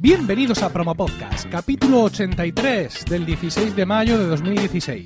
Bienvenidos a Promo Podcast, capítulo 83 del 16 de mayo de 2016.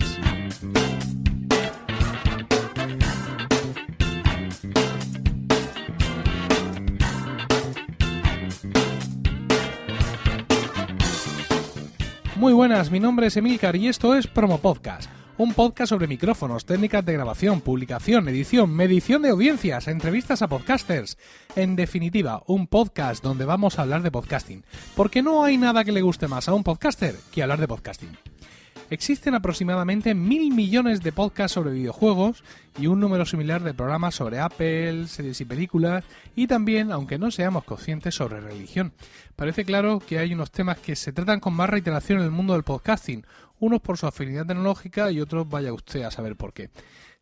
Muy buenas, mi nombre es Emilcar y esto es Promo Podcast un podcast sobre micrófonos, técnicas de grabación, publicación, edición, medición de audiencias, entrevistas a podcasters. En definitiva, un podcast donde vamos a hablar de podcasting. Porque no hay nada que le guste más a un podcaster que hablar de podcasting. Existen aproximadamente mil millones de podcasts sobre videojuegos y un número similar de programas sobre Apple, series y películas y también, aunque no seamos conscientes, sobre religión. Parece claro que hay unos temas que se tratan con más reiteración en el mundo del podcasting, unos por su afinidad tecnológica y otros vaya usted a saber por qué.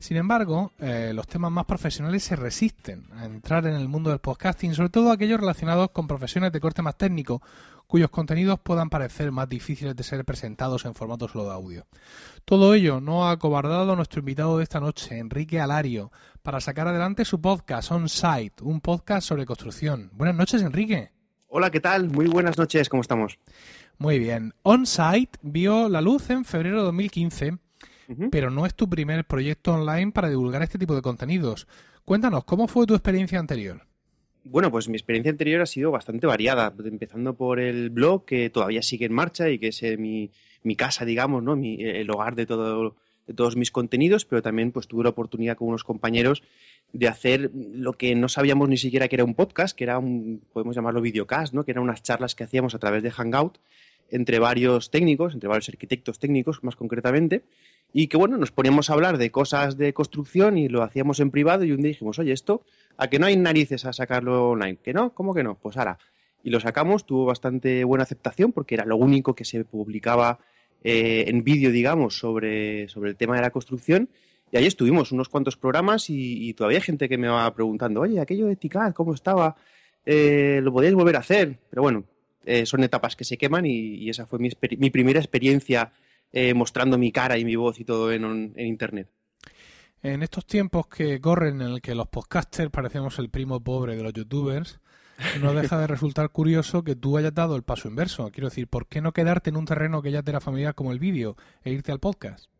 Sin embargo, eh, los temas más profesionales se resisten a entrar en el mundo del podcasting, sobre todo aquellos relacionados con profesiones de corte más técnico, cuyos contenidos puedan parecer más difíciles de ser presentados en formato solo de audio. Todo ello no ha acobardado a nuestro invitado de esta noche, Enrique Alario, para sacar adelante su podcast On Site, un podcast sobre construcción. Buenas noches, Enrique. Hola, ¿qué tal? Muy buenas noches, ¿cómo estamos? Muy bien. On-Site vio la luz en febrero de 2015, pero no es tu primer proyecto online para divulgar este tipo de contenidos. Cuéntanos, ¿cómo fue tu experiencia anterior? Bueno, pues mi experiencia anterior ha sido bastante variada, empezando por el blog que todavía sigue en marcha y que es eh, mi, casa, digamos, ¿no? el hogar de, todo, de todos mis contenidos, pero también pues tuve la oportunidad con unos compañeros de hacer lo que no sabíamos ni siquiera que era un podcast, que era un, podemos llamarlo videocast, ¿no? que eran unas charlas que hacíamos a través de Hangout entre varios técnicos, entre varios arquitectos técnicos más concretamente, y que bueno, nos poníamos a hablar de cosas de construcción y lo hacíamos en privado y un día dijimos, oye, esto, a que no hay narices a sacarlo online, que no, ¿cómo que no? Pues ahora, y lo sacamos, tuvo bastante buena aceptación porque era lo único que se publicaba eh, en vídeo, digamos, sobre, sobre el tema de la construcción. Y ahí estuvimos unos cuantos programas y, todavía hay gente que me va preguntando, oye, aquello de TICAD, ¿cómo estaba? Eh, ¿Lo podéis volver a hacer? Pero bueno, eh, son etapas que se queman y, esa fue mi, primera experiencia eh, mostrando mi cara y mi voz y todo en, Internet. En estos tiempos que corren en el que los podcasters parecemos el primo pobre de los youtubers, no deja de resultar curioso que tú hayas dado el paso inverso. Quiero decir, ¿por qué no quedarte en un terreno que ya te era familiar como el vídeo e irte al podcast?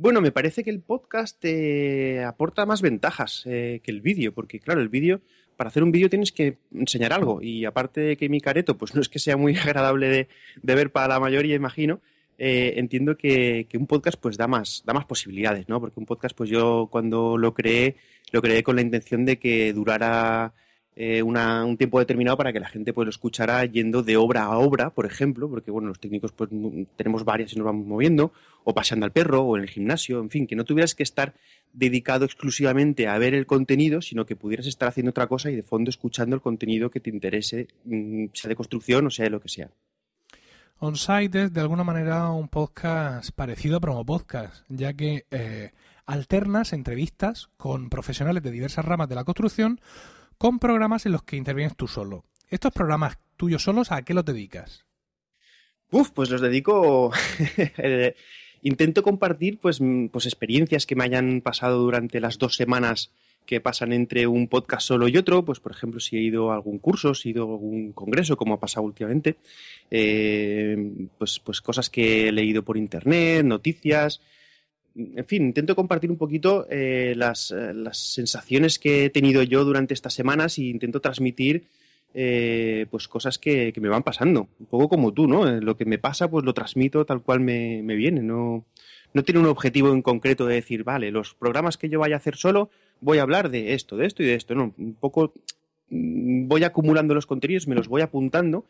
Bueno, me parece que el podcast te aporta más ventajas eh, que el vídeo, porque claro, el vídeo para hacer un vídeo tienes que enseñar algo y aparte de que mi careto pues no es que sea muy agradable de, ver para la mayoría, imagino, eh, entiendo que, un podcast pues da más, da más posibilidades, ¿no? Porque un podcast pues yo cuando lo creé, lo creé con la intención de que durara eh, un tiempo determinado para que la gente pues lo escuchara yendo de obra a obra, por ejemplo, porque bueno, los técnicos pues tenemos varias y nos vamos moviendo, o paseando al perro, o en el gimnasio, en fin, que no tuvieras que estar dedicado exclusivamente a ver el contenido, sino que pudieras estar haciendo otra cosa y de fondo escuchando el contenido que te interese, mm, sea de construcción o sea de lo que sea. OnSite es de alguna manera un podcast parecido a Promo Podcast, ya que eh, alternas entrevistas con profesionales de diversas ramas de la construcción con programas en los que intervienes tú solo. ¿Estos programas tuyos solos a qué los dedicas? Uf, pues los dedico eh, intento compartir pues, pues experiencias que me hayan pasado durante las dos semanas que pasan entre un podcast solo y otro, pues por ejemplo si he ido a algún curso, si he ido a algún congreso, como ha pasado últimamente, eh, pues, pues cosas que he leído por internet, noticias, en fin, intento compartir un poquito eh, las, eh, las, sensaciones que he tenido yo durante estas semanas y intento transmitir pues cosas que, me van pasando, un poco como tú, ¿no? Lo que me pasa, pues lo transmito tal cual me, viene, no, no tiene un objetivo en concreto de decir, vale, los programas que yo vaya a hacer solo, voy a hablar de esto, de esto y de esto, no, un poco mm, voy acumulando los contenidos, me los voy apuntando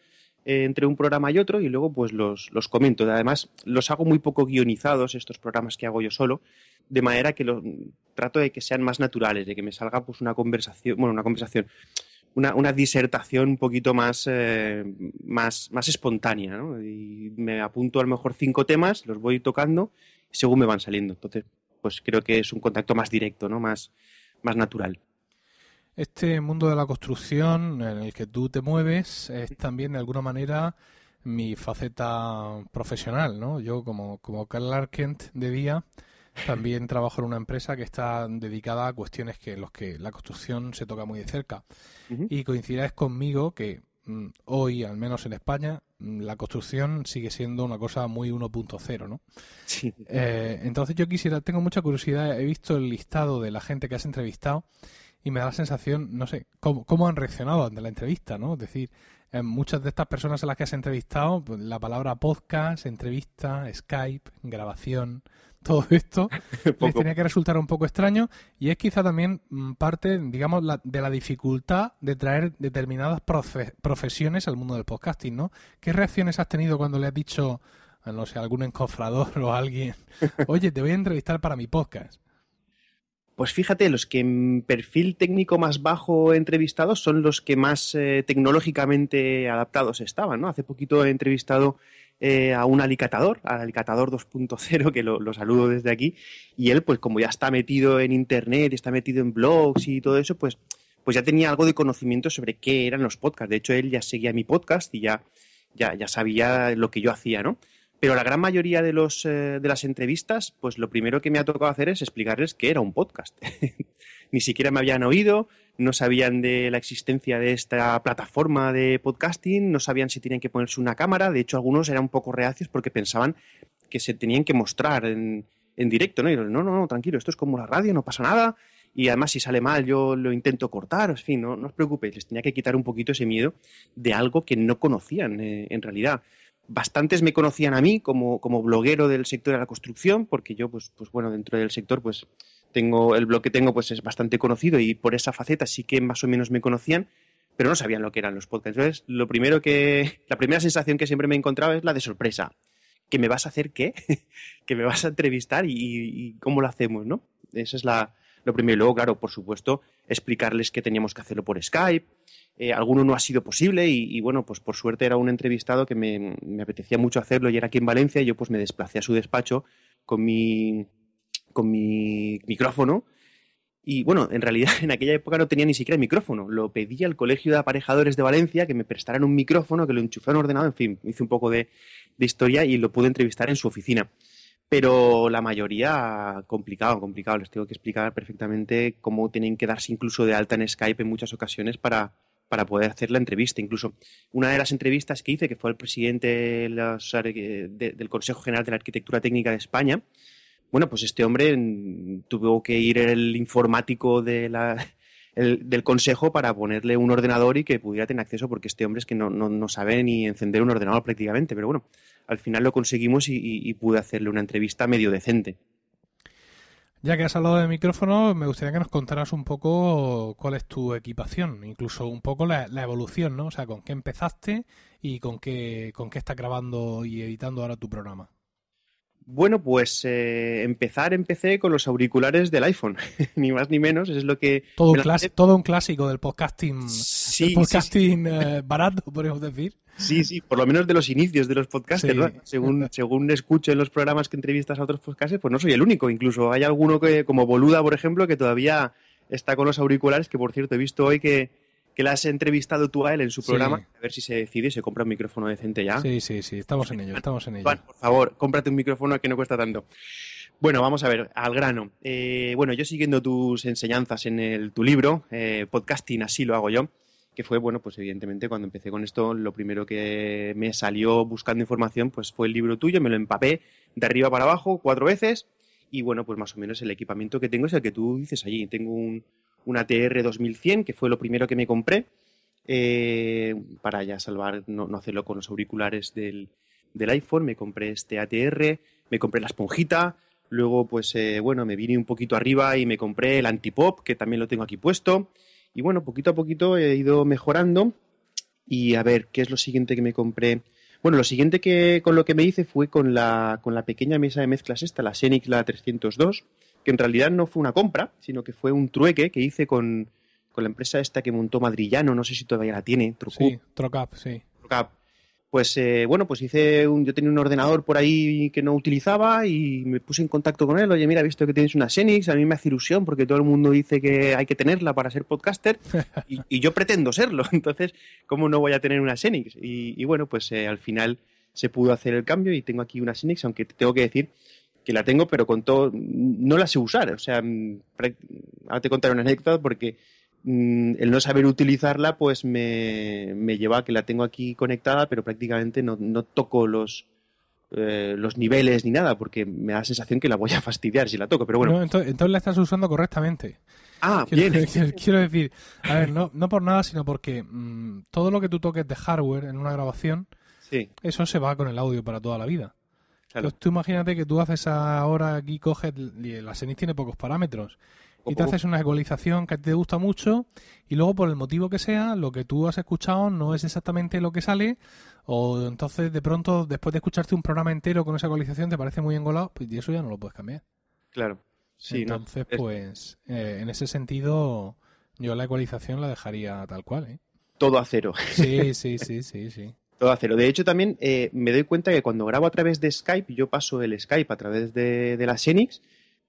eh, entre un programa y otro y luego pues los, los comento. Además, los hago muy poco guionizados, estos programas que hago yo solo, de manera que lo, trato de que sean más naturales, de que me salga pues una conversación, bueno, una conversación, una, disertación un poquito más, eh, más, más espontánea, ¿no? Y me apunto a lo mejor cinco temas, los voy tocando según me van saliendo. Entonces, pues creo que es un contacto más directo, ¿no? Más, más natural. Este mundo de la construcción en el que tú te mueves es también de alguna manera mi faceta profesional, ¿no? Yo como, como Carl Arkent de día también trabajo en una empresa que está dedicada a cuestiones que en los que la construcción se toca muy de cerca. Y coincidáis conmigo que mm, hoy, al menos en España, la construcción sigue siendo una cosa muy 1.0, ¿no? Sí. Eh, entonces yo quisiera, tengo mucha curiosidad, he visto el listado de la gente que has entrevistado y me da la sensación, no sé, cómo, cómo han reaccionado ante la entrevista, ¿no? Es decir, en muchas de estas personas a las que has entrevistado, pues, la palabra podcast, entrevista, Skype, grabación, todo esto les tenía que resultar un poco extraño y es quizá también mm, parte, digamos, la, de la dificultad de traer determinadas profesiones al mundo del podcasting, ¿no? ¿Qué reacciones has tenido cuando le has dicho, no sé, algún encofrador o alguien, oye, te voy a entrevistar para mi podcast? Pues fíjate, los que en perfil técnico más bajo entrevistados son los que más eh, tecnológicamente adaptados estaban, ¿no? Hace poquito he entrevistado eh, a un alicatador, al alicatador 2.0, que lo, saludo desde aquí, y él, pues como ya está metido en internet, está metido en blogs y todo eso, pues, pues ya tenía algo de conocimiento sobre qué eran los podcasts. De hecho, él ya seguía mi podcast y ya, ya, ya sabía lo que yo hacía, ¿no? Pero la gran mayoría de, los, eh, de las entrevistas, pues lo primero que me ha tocado hacer es explicarles qué era un podcast. Ni siquiera me habían oído, no sabían de la existencia de esta plataforma de podcasting, no sabían si tenían que ponerse una cámara. De hecho, algunos eran un poco reacios porque pensaban que se tenían que mostrar en, en directo, ¿no? Y yo, no, no, no, tranquilo, esto es como la radio, no pasa nada. Y además, si sale mal, yo lo intento cortar. En fin, no, no os preocupéis, les tenía que quitar un poquito ese miedo de algo que no conocían eh, en realidad bastantes me conocían a mí como, como bloguero del sector de la construcción, porque yo, pues, pues bueno, dentro del sector, pues tengo, el blog que tengo, pues es bastante conocido y por esa faceta sí que más o menos me conocían, pero no sabían lo que eran los podcasts. Entonces, lo primero que, la primera sensación que siempre me he encontrado es la de sorpresa. ¿Que me vas a hacer qué? ¿Que me vas a entrevistar y, y cómo lo hacemos, no? Esa es la, lo primero. Y luego, claro, por supuesto, explicarles que teníamos que hacerlo por Skype, eh, alguno no ha sido posible y, bueno, pues por suerte era un entrevistado que me, apetecía mucho hacerlo y era aquí en Valencia y yo pues me desplacé a su despacho con mi, con mi micrófono y bueno, en realidad en aquella época no tenía ni siquiera micrófono. Lo pedí al Colegio de Aparejadores de Valencia que me prestaran un micrófono, que lo un ordenador, en fin, hice un poco de, historia y lo pude entrevistar en su oficina. Pero la mayoría complicado, complicado. Les tengo que explicar perfectamente cómo tienen que darse incluso de alta en Skype en muchas ocasiones para, para poder hacer la entrevista. Incluso una de las entrevistas que hice, que fue el presidente del Consejo General de la Arquitectura Técnica de España, bueno, pues este hombre mm, tuvo que ir el informático del consejo para ponerle un ordenador y que pudiera tener acceso, porque este hombre es que no, no, sabe ni encender un ordenador prácticamente. Pero bueno, al final lo conseguimos y pude hacerle una entrevista medio decente. Ya que has hablado de micrófono, me gustaría que nos contaras un poco cuál es tu equipación, incluso un poco la, evolución, ¿no? O sea, con qué empezaste y con qué, con qué estás grabando y editando ahora tu programa. Bueno, pues eh, empezar empecé con los auriculares del iPhone, ni más ni menos, es lo que... Todo, un, todo un clásico del podcasting, sí, podcasting eh, barato, podríamos decir. Sí, sí, por lo menos de los inicios de los podcasters, ¿no? Según, según escucho en los programas que entrevistas a otros podcasters, pues no soy el único, incluso hay alguno que, como Boluda, por ejemplo, que todavía está con los auriculares, que por cierto he visto hoy que, que la has entrevistado tú a él en su programa, a ver si se decide y se compra un micrófono decente ya. Sí, sí, sí, estamos en ello, estamos en ello. por favor, cómprate un micrófono que no cuesta tanto. Bueno, vamos a ver, al grano. Eh, bueno, yo siguiendo tus enseñanzas en el, tu libro, eh, podcasting, así lo hago yo, que fue, bueno, pues evidentemente cuando empecé con esto, lo primero que me salió buscando información, pues fue el libro tuyo, me lo empapé de arriba para abajo cuatro veces y bueno, pues más o menos el equipamiento que tengo es el que tú dices allí. Tengo un, una TR 2100, que fue lo primero que me compré, eh, para ya salvar, no, hacerlo con los auriculares del, iPhone, me compré este ATR, me compré la esponjita, luego pues eh, bueno, me vine un poquito arriba y me compré el antipop, que también lo tengo aquí puesto, y bueno, poquito a poquito he ido mejorando, y a ver, ¿qué es lo siguiente que me compré? Bueno, lo siguiente que con lo que me hice fue con la, con la pequeña mesa de mezclas esta, la Scenic la 302, que en realidad no fue una compra, sino que fue un trueque que hice con, la empresa esta que montó Madrillano, no sé si todavía la tiene, Trucup. Sí, Trocap, sí. Trocap. Pues eh, bueno, pues hice un, yo tenía un ordenador por ahí que no utilizaba y me puse en contacto con él. Oye, mira, he visto que tienes una Xenix, a mí me hace ilusión porque todo el mundo dice que hay que tenerla para ser podcaster y, yo pretendo serlo. Entonces, ¿cómo no voy a tener una Xenix? Y, bueno, pues eh, al final se pudo hacer el cambio y tengo aquí una Xenix, aunque tengo que decir que la tengo, pero con todo, no la sé usar. O sea, mm, ahora te contaré una anécdota porque el no saber utilizarla pues me, me, lleva a que la tengo aquí conectada, pero prácticamente no, no toco los, eh, los niveles ni nada, porque me da la sensación que la voy a fastidiar si la toco, pero bueno. entonces, la estás usando correctamente. Ah, quiero, bien. Quiero, decir, a ver, no, no por nada, sino porque mm, todo lo que tú toques de hardware en una grabación, sí. eso se va con el audio para toda la vida. Entonces tú imagínate que tú haces ahora aquí, coges, la Xenix tiene pocos parámetros, y te haces una ecualización que te gusta mucho y luego por el motivo que sea, lo que tú has escuchado no es exactamente lo que sale o entonces de pronto después de escucharte un programa entero con esa ecualización te parece muy engolado pues y eso ya no lo puedes cambiar. Claro. Sí, entonces pues eh, en ese sentido yo la ecualización la dejaría tal cual. ¿eh? Todo a cero. Sí, sí, sí, sí, sí. Todo a cero. De hecho, también eh, me doy cuenta que cuando grabo a través de Skype, yo paso el Skype a través de, de la Xenix,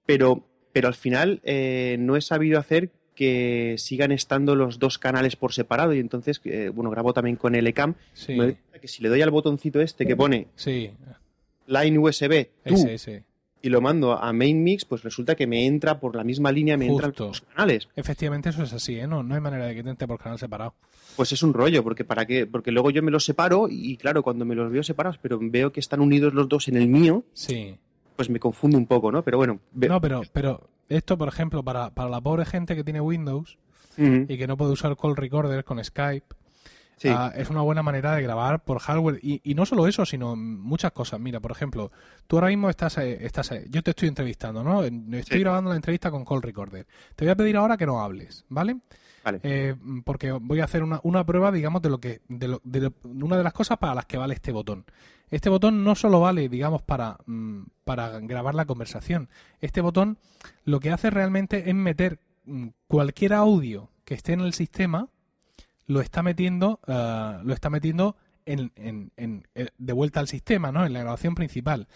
pero, pero al final eh, no he sabido hacer que sigan estando los dos canales por separado y entonces, eh, bueno, grabo también con LCAM. Sí. Me doy que si le doy al botoncito este que pone sí. Line USB, tú, ese, ese. y lo mando a Main Mix, pues resulta que me entra por la misma línea, me entran Justo. los canales. Efectivamente eso es así, ¿eh? No, no hay manera de que te entre por canal separado. Pues es un rollo, porque para qué, porque luego yo me los separo y claro, cuando me los veo separados, pero veo que están unidos los dos en el mío, Sí. Pues me confundo un poco, ¿no? Pero bueno, No, pero, pero esto, por ejemplo, para, para la pobre gente que tiene Windows y que no puede usar call recorder con Skype, sí, ah, es una buena manera de grabar por hardware. Y, y no solo eso, sino muchas cosas. Mira, por ejemplo, tú ahora mismo estás, eh, estás eh, yo te estoy entrevistando, ¿no? Estoy Sí. grabando la entrevista con call recorder. Te voy a pedir ahora que no hables, ¿vale? vale. Eh, porque voy a hacer una, una prueba, digamos, de lo que, de, lo- de lo- una de las cosas para las que vale este botón. Este botón no solo vale, digamos, para, mm, para grabar la conversación. Este botón lo que hace realmente es meter mm, cualquier audio que esté en el sistema, lo está metiendo, ah, lo está metiendo en, en- en- eh, de vuelta al sistema, ¿no? En la grabación principal.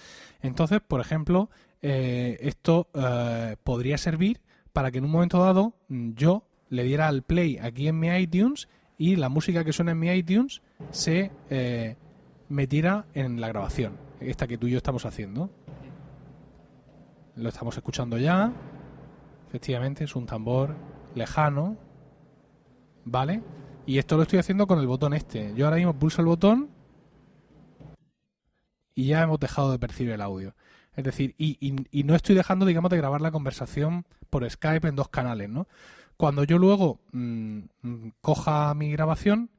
Entonces, por ejemplo, eh, esto eh, podría servir para que en un momento dado mm, yo le diera al play aquí en mi iTunes y la música que suena en mi iTunes se eh, metiera en la grabación, esta que tú y yo estamos haciendo. Lo estamos escuchando ya. Efectivamente, es un tambor lejano. ¿Vale? Y esto lo estoy haciendo con el botón este. Yo ahora mismo pulso el botón y ya hemos dejado de percibir el audio. Es decir, y, y- y no estoy dejando, digamos, de grabar la conversación por Skype en dos canales, ¿no? Cuando yo luego mm, mm, coja mi grabación,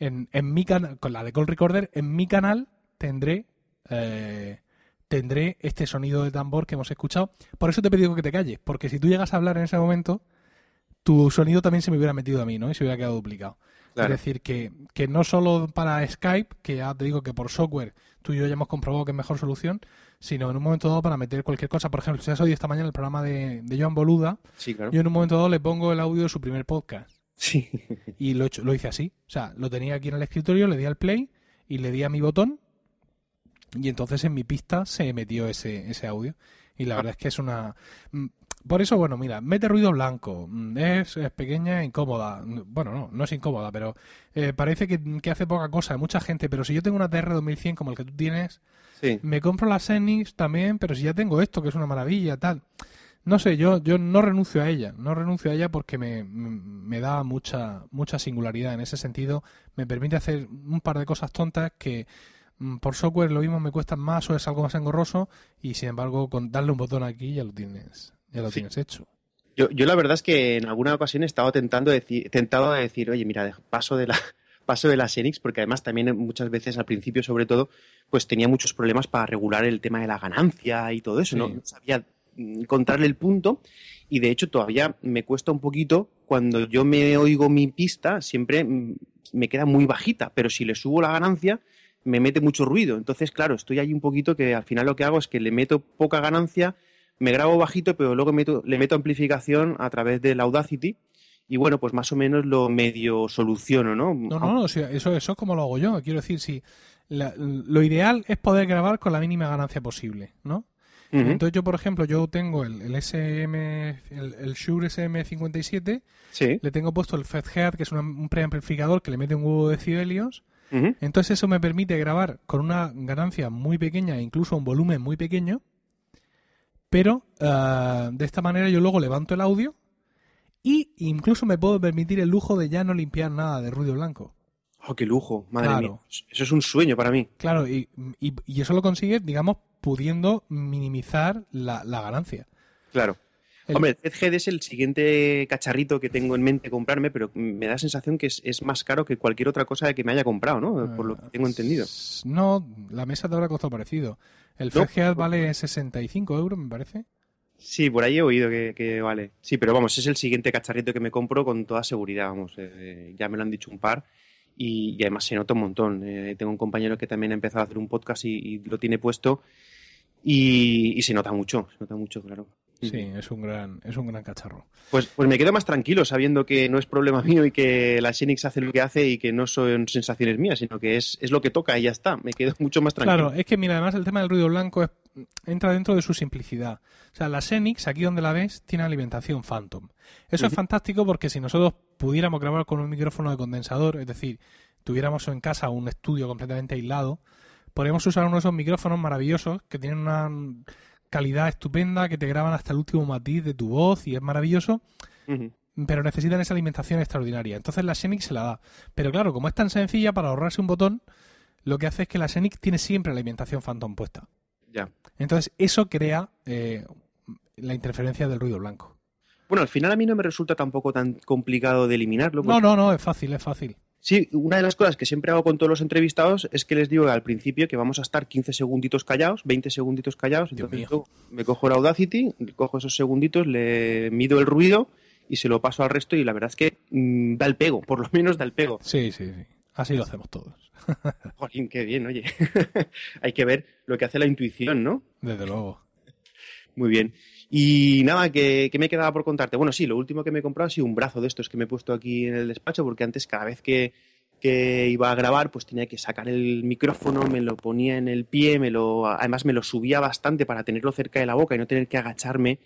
en, en mi canal, con la de Call Recorder, en mi canal tendré eh, tendré este sonido de tambor que hemos escuchado. Por eso te he pedido que te calles, porque si tú llegas a hablar en ese momento, tu sonido también se me hubiera metido a mí, ¿no? Y se hubiera quedado duplicado. Claro. Es decir, que, que no solo para Skype, que ya te digo que por software tú y yo ya hemos comprobado que es mejor solución, sino en un momento dado para meter cualquier cosa. Por ejemplo, si has oído esta mañana el programa de, de Joan Boluda, Sí, claro. yo en un momento dado le pongo el audio de su primer podcast. Sí. Y lo, lo hice así. O sea, lo tenía aquí en el escritorio, le di al play y le di a mi botón. Y entonces en mi pista se metió ese, ese audio. Y la verdad es que es una. mm, Por eso, bueno, mira, mete ruido blanco. mm, Es, es pequeña e incómoda. Mm, Bueno, no, no es incómoda, pero eh, parece que, que hace poca cosa. Mucha gente, pero si yo tengo una TR 2100 como el que tú tienes, Sí. me compro la Xenix también, pero si ya tengo esto, que es una maravilla, tal. No sé, yo, yo no renuncio a ella, no renuncio a ella porque me, me, da mucha, mucha singularidad en ese sentido. Me permite hacer un par de cosas tontas que mm, por software lo mismo me cuestan más o es algo más engorroso y sin embargo con darle un botón aquí ya lo tienes, ya lo Sí. tienes hecho. Yo, yo la verdad es que en alguna ocasión he estado tentando decir, tentado a decir, oye, mira, paso de la paso de la Xenix, porque además también muchas veces al principio, sobre todo, pues tenía muchos problemas para regular el tema de la ganancia y todo eso, ¿no? Sí. No sabía encontrarle el punto y de hecho todavía me cuesta un poquito cuando yo me oigo mi pista, siempre mm, me queda muy bajita, pero si le subo la ganancia me mete mucho ruido. Entonces, claro, estoy ahí un poquito que al final lo que hago es que le meto poca ganancia, me grabo bajito, pero luego meto- le meto amplificación a través del Audacity y bueno, pues más o menos lo medio soluciono, ¿no? No, no, no, eso, eso es como lo hago yo. Quiero decir, si la- lo ideal es poder grabar con la mínima ganancia posible, ¿no? Entonces yo, por ejemplo, yo tengo el, el SM, el, el Shure SM57, Sí. le tengo puesto el FETHEAD, que es una- un preamplificador que le mete un huevo de decibelios. Ujú. Entonces eso me permite grabar con una ganancia muy pequeña e incluso un volumen muy pequeño. Pero ah, de esta manera yo luego levanto el audio Y incluso me puedo permitir el lujo de ya no limpiar nada de ruido blanco. ¡Oh, qué lujo! Madre Claro. mía. Eso es un sueño para mí. Claro, y, y- y eso lo consigue, digamos, pudiendo minimizar la, la ganancia. Claro. El- Hombre, el ZGD es el siguiente cacharrito que tengo en mente comprarme, pero me da la sensación que es, es más caro que cualquier otra cosa que me haya comprado, ¿no? Por lo que tengo entendido. No, la mesa te habrá costado parecido. El No. Vale 65 euros, me parece. Sí, por ahí he oído que, que vale. Sí, pero vamos, es el siguiente cacharrito que me compro con toda seguridad, vamos. eh, ya me lo han dicho un par y, y además se nota un montón. Eh, tengo un compañero que también ha empezado a hacer un podcast y, y lo tiene puesto y, y se nota mucho, se nota mucho, claro. Sí, es un gran, es un gran cacharro. Pues, pues me quedo más tranquilo sabiendo que no es problema mío y que la Xenix hace lo que hace y que no son sensaciones mías, sino que es, es lo que toca y ya está. Me quedo mucho más tranquilo. Claro, es que mira, además el tema del ruido blanco es- entra dentro de su simplicidad. O sea, la Xenix, aquí donde la ves, tiene alimentación Phantom. Eso es fantástico porque si nosotros pudiéramos grabar con un micrófono de condensador, es decir, tuviéramos en casa un estudio completamente aislado, podríamos usar uno de esos micrófonos maravillosos que tienen una calidad estupenda, que te graban hasta el último matiz de tu voz y es maravilloso, pero necesitan esa alimentación extraordinaria. Entonces la Xenix se la da. Pero claro, como es tan sencilla para ahorrarse un botón, lo que hace es que la Xenix tiene siempre la alimentación Phantom puesta. Ya. Entonces eso crea eh, la interferencia del ruido blanco. Bueno, al final a mí no me resulta tampoco tan complicado de eliminarlo. No, no, no, es fácil, es fácil. Sí, una de las cosas que siempre hago con todos los entrevistados es que les digo al principio que vamos a estar 15 segunditos callados, 20 segunditos callados. Dios Entonces mío. yo me cojo el Audacity, cojo esos segunditos, le mido el ruido y se lo paso al resto y la verdad es que mm, da el pego, por lo menos da el pego. Sí, sí, sí. Así lo hacemos todos. Jolín, qué bien, oye. Hay que ver lo que hace la intuición, ¿no? Desde luego. Muy bien. Y nada, que, que me quedaba por contarte. Bueno, sí, lo último que me he comprado ha sido un brazo de estos que me he puesto aquí en el despacho, porque antes cada vez que, que iba a grabar, pues tenía que sacar el micrófono, me lo ponía en el pie, me lo, además me lo subía bastante para tenerlo cerca de la boca y no tener que agacharme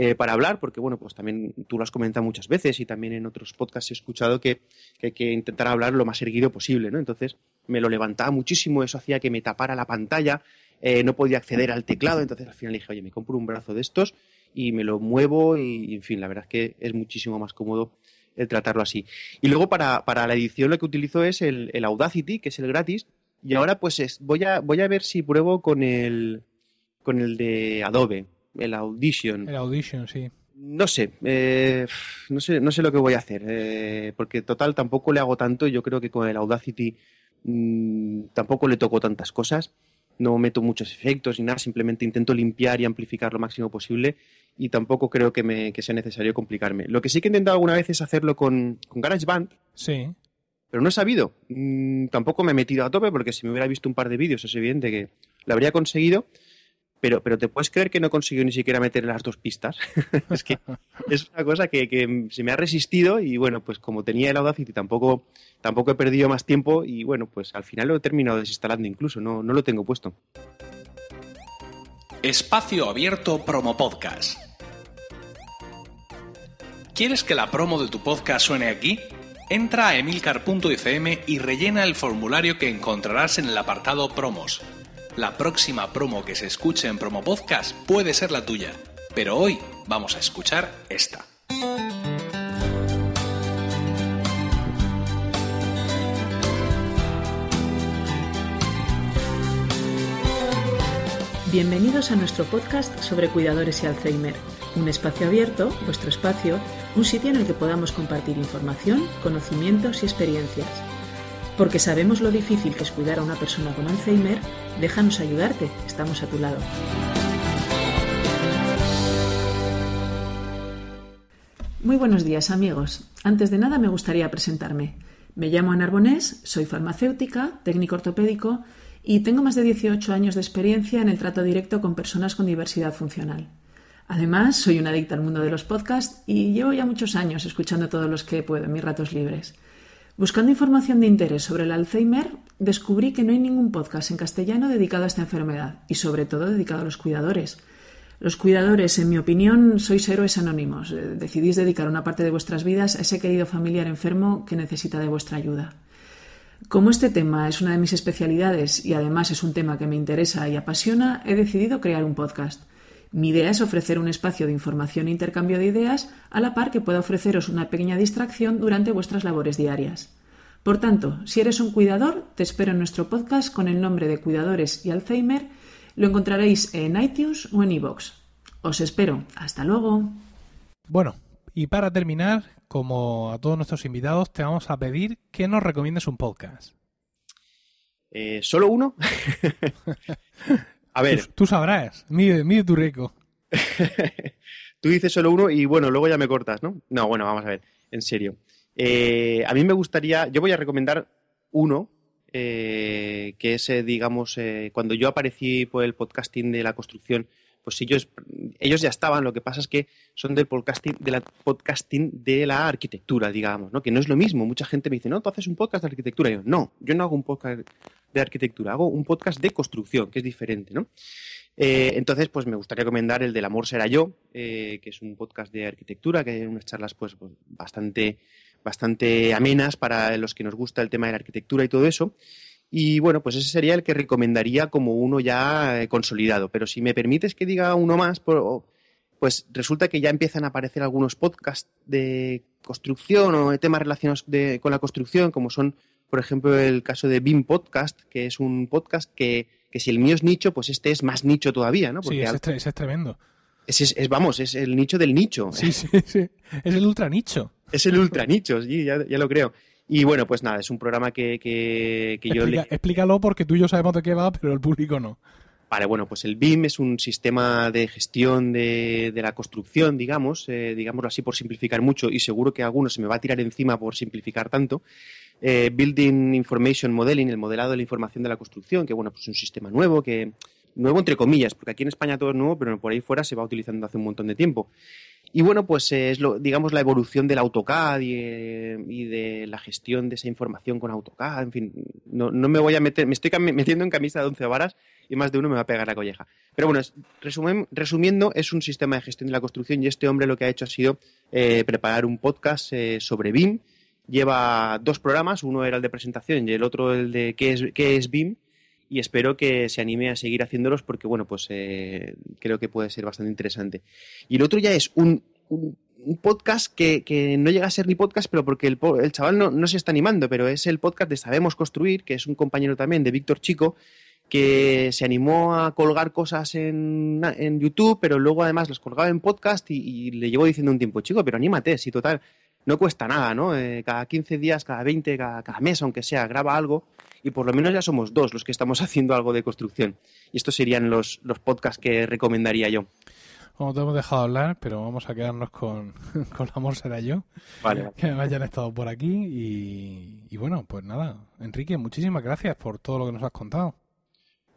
eh, para hablar, porque bueno, pues también tú lo has comentado muchas veces y también en otros podcasts he escuchado que, que hay que intentar hablar lo más erguido posible, ¿no? Entonces me lo levantaba muchísimo, eso hacía que me tapara la pantalla, eh, no podía acceder al teclado, entonces al final dije, oye, me compro un brazo de estos y me lo muevo y, en fin, la verdad es que es muchísimo más cómodo el tratarlo así. Y luego para, para la edición lo que utilizo es el, el Audacity, que es el gratis, y ahora pues es- voy, a, voy a ver si pruebo con el, con el de Adobe, el Audition. El Audition, sí. No sé, eh, no sé, no sé lo que voy a hacer, eh, porque total tampoco le hago tanto. Yo creo que con el Audacity mm, tampoco le toco tantas cosas. No meto muchos efectos ni nada, simplemente intento limpiar y amplificar lo máximo posible y tampoco creo que, me, que sea necesario complicarme. Lo que sí que he intentado alguna vez es hacerlo con, con GarageBand, Sí. pero no he sabido. Mm, tampoco me he metido a tope porque si me hubiera visto un par de vídeos es evidente que lo habría conseguido. Pero, pero te puedes creer que no he conseguido ni siquiera meter las dos pistas. es que es una cosa que, que se me ha resistido y bueno, pues como tenía el Audacity tampoco, tampoco he perdido más tiempo y bueno, pues al final lo he terminado desinstalando incluso, no, no lo tengo puesto. Espacio Abierto Promo Podcast. ¿Quieres que la promo de tu podcast suene aquí? Entra a emilcar.fm y rellena el formulario que encontrarás en el apartado Promos. La próxima promo que se escuche en Promo Podcast puede ser la tuya, pero hoy vamos a escuchar esta. Bienvenidos a nuestro podcast sobre cuidadores y Alzheimer, un espacio abierto, vuestro espacio, un sitio en el que podamos compartir información, conocimientos y experiencias. Porque sabemos lo difícil que es cuidar a una persona con Alzheimer, déjanos ayudarte, estamos a tu lado. Muy buenos días amigos. Antes de nada me gustaría presentarme. Me llamo Ana Arbonés, soy farmacéutica, técnico ortopédico y tengo más de 18 años de experiencia en el trato directo con personas con diversidad funcional. Además, soy una adicta al mundo de los podcasts y llevo ya muchos años escuchando todos los que puedo en mis ratos libres. Buscando información de interés sobre el Alzheimer, descubrí que no hay ningún podcast en castellano dedicado a esta enfermedad y sobre todo dedicado a los cuidadores. Los cuidadores, en mi opinión, sois héroes anónimos. Eh, Decidís dedicar una parte de vuestras vidas a ese querido familiar enfermo que necesita de vuestra ayuda. Como este tema es una de mis especialidades y además es un tema que me interesa y apasiona, he decidido crear un podcast. Mi idea es ofrecer un espacio de información e intercambio de ideas a la par que pueda ofreceros una pequeña distracción durante vuestras labores diarias. Por tanto, si eres un cuidador, te espero en nuestro podcast con el nombre de Cuidadores y Alzheimer. Lo encontraréis en iTunes o en iVoox. Os espero. Hasta luego. Bueno, y para terminar, como a todos nuestros invitados, te vamos a pedir que nos recomiendes un podcast. Eh, ¿Solo uno? a ver. Tú, sabrás, mide, mide tu rico. tú dices solo uno y bueno, luego ya me cortas, ¿no? No, bueno, vamos a ver, en serio. Eh, a mí me gustaría, yo voy a recomendar uno, eh, que es, digamos, cuando yo aparecí por el podcasting de la construcción, pues ellos, ellos ya estaban, lo que pasa es que son del podcasting, de la podcasting de la arquitectura, digamos, ¿no? Que no es lo mismo. Mucha gente me dice, no, tú haces un podcast de arquitectura. Yo, no, yo no hago un podcast de arquitectura, hago un podcast de construcción, que es diferente, ¿no? Eh, entonces, pues me gustaría recomendar el del Amor será yo, eh, que es un podcast de arquitectura, que hay unas charlas pues, pues, bastante, bastante amenas para los que nos gusta el tema de la arquitectura y todo eso. Y bueno, pues ese sería el que recomendaría como uno ya eh, consolidado. Pero si me permites que diga uno más, pues resulta que ya empiezan a aparecer algunos podcasts de construcción o de temas relacionados con la construcción, como son, por ejemplo, el caso de BIM Podcast, que es un podcast que, si el mío es nicho, pues este es más nicho todavía, ¿no? sí, ese, es tremendo. Es, vamos, es el nicho del nicho. Sí, sí, sí. Es el ultra nicho. Es el ultra nicho, sí, ya, ya lo creo. Y bueno, pues nada, es un programa que, que, yo... le... Explícalo porque tú y yo sabemos de qué va, pero el público no. Vale, bueno, pues el BIM es un sistema de gestión de, de la construcción, digamos, eh, digámoslo así por simplificar mucho, y seguro que alguno se me va a tirar encima por simplificar tanto. Eh, Building Information Modeling, el modelado de la información de la construcción, que bueno, pues es un sistema nuevo que nuevo entre comillas, porque aquí en España todo es nuevo, pero por ahí fuera se va utilizando hace un montón de tiempo. Y bueno, pues es lo, digamos la evolución del AutoCAD y, de la gestión de esa información con AutoCAD. En fin, no, me voy a meter, me estoy metiendo en camisa de once varas y más de uno me va a pegar la colleja. Pero bueno, resumiendo, es un sistema de gestión de la construcción y este hombre lo que ha hecho ha sido eh, preparar un podcast eh, sobre BIM. Lleva dos programas, uno era el de presentación y el otro el de qué es, qué es BIM y espero que se anime a seguir haciéndolos porque, bueno, pues eh, creo que puede ser bastante interesante. Y el otro ya es un, podcast que, no llega a ser ni podcast, pero porque el, el chaval no, no, se está animando, pero es el podcast de Sabemos Construir, que es un compañero también de Víctor Chico, que se animó a colgar cosas en, en YouTube, pero luego además las colgaba en podcast y, le llevo diciendo un tiempo, chico, pero anímate, si total, no cuesta nada, ¿no? Eh, cada 15 días, cada 20, cada, cada mes, aunque sea, graba algo y por lo menos ya somos dos los que estamos haciendo algo de construcción. Y estos serían los, los podcasts que recomendaría yo. Como te hemos dejado hablar, pero vamos a quedarnos con, con Amor será yo. Vale. Que hayan estado por aquí. Y, y bueno, pues nada, Enrique, muchísimas gracias por todo lo que nos has contado.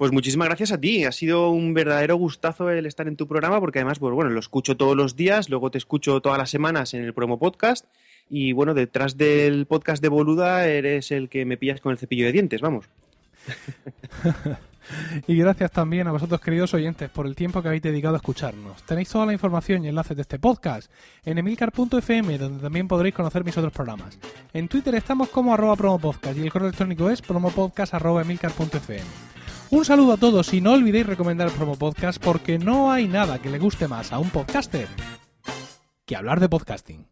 Pues muchísimas gracias a ti. Ha sido un verdadero gustazo el estar en tu programa porque además, pues bueno, lo escucho todos los días, luego te escucho todas las semanas en el promo podcast y bueno, detrás del podcast de Boluda eres el que me pillas con el cepillo de dientes, vamos. y gracias también a vosotros, queridos oyentes, por el tiempo que habéis dedicado a escucharnos. Tenéis toda la información y enlaces de este podcast en emilcar.fm, donde también podréis conocer mis otros programas. En Twitter estamos como arroba promopodcast y el correo electrónico es promopodcast.emilcar.fm. Un saludo a todos y no olvidéis recomendar el promo podcast porque no hay nada que le guste más a un podcaster que hablar de podcasting.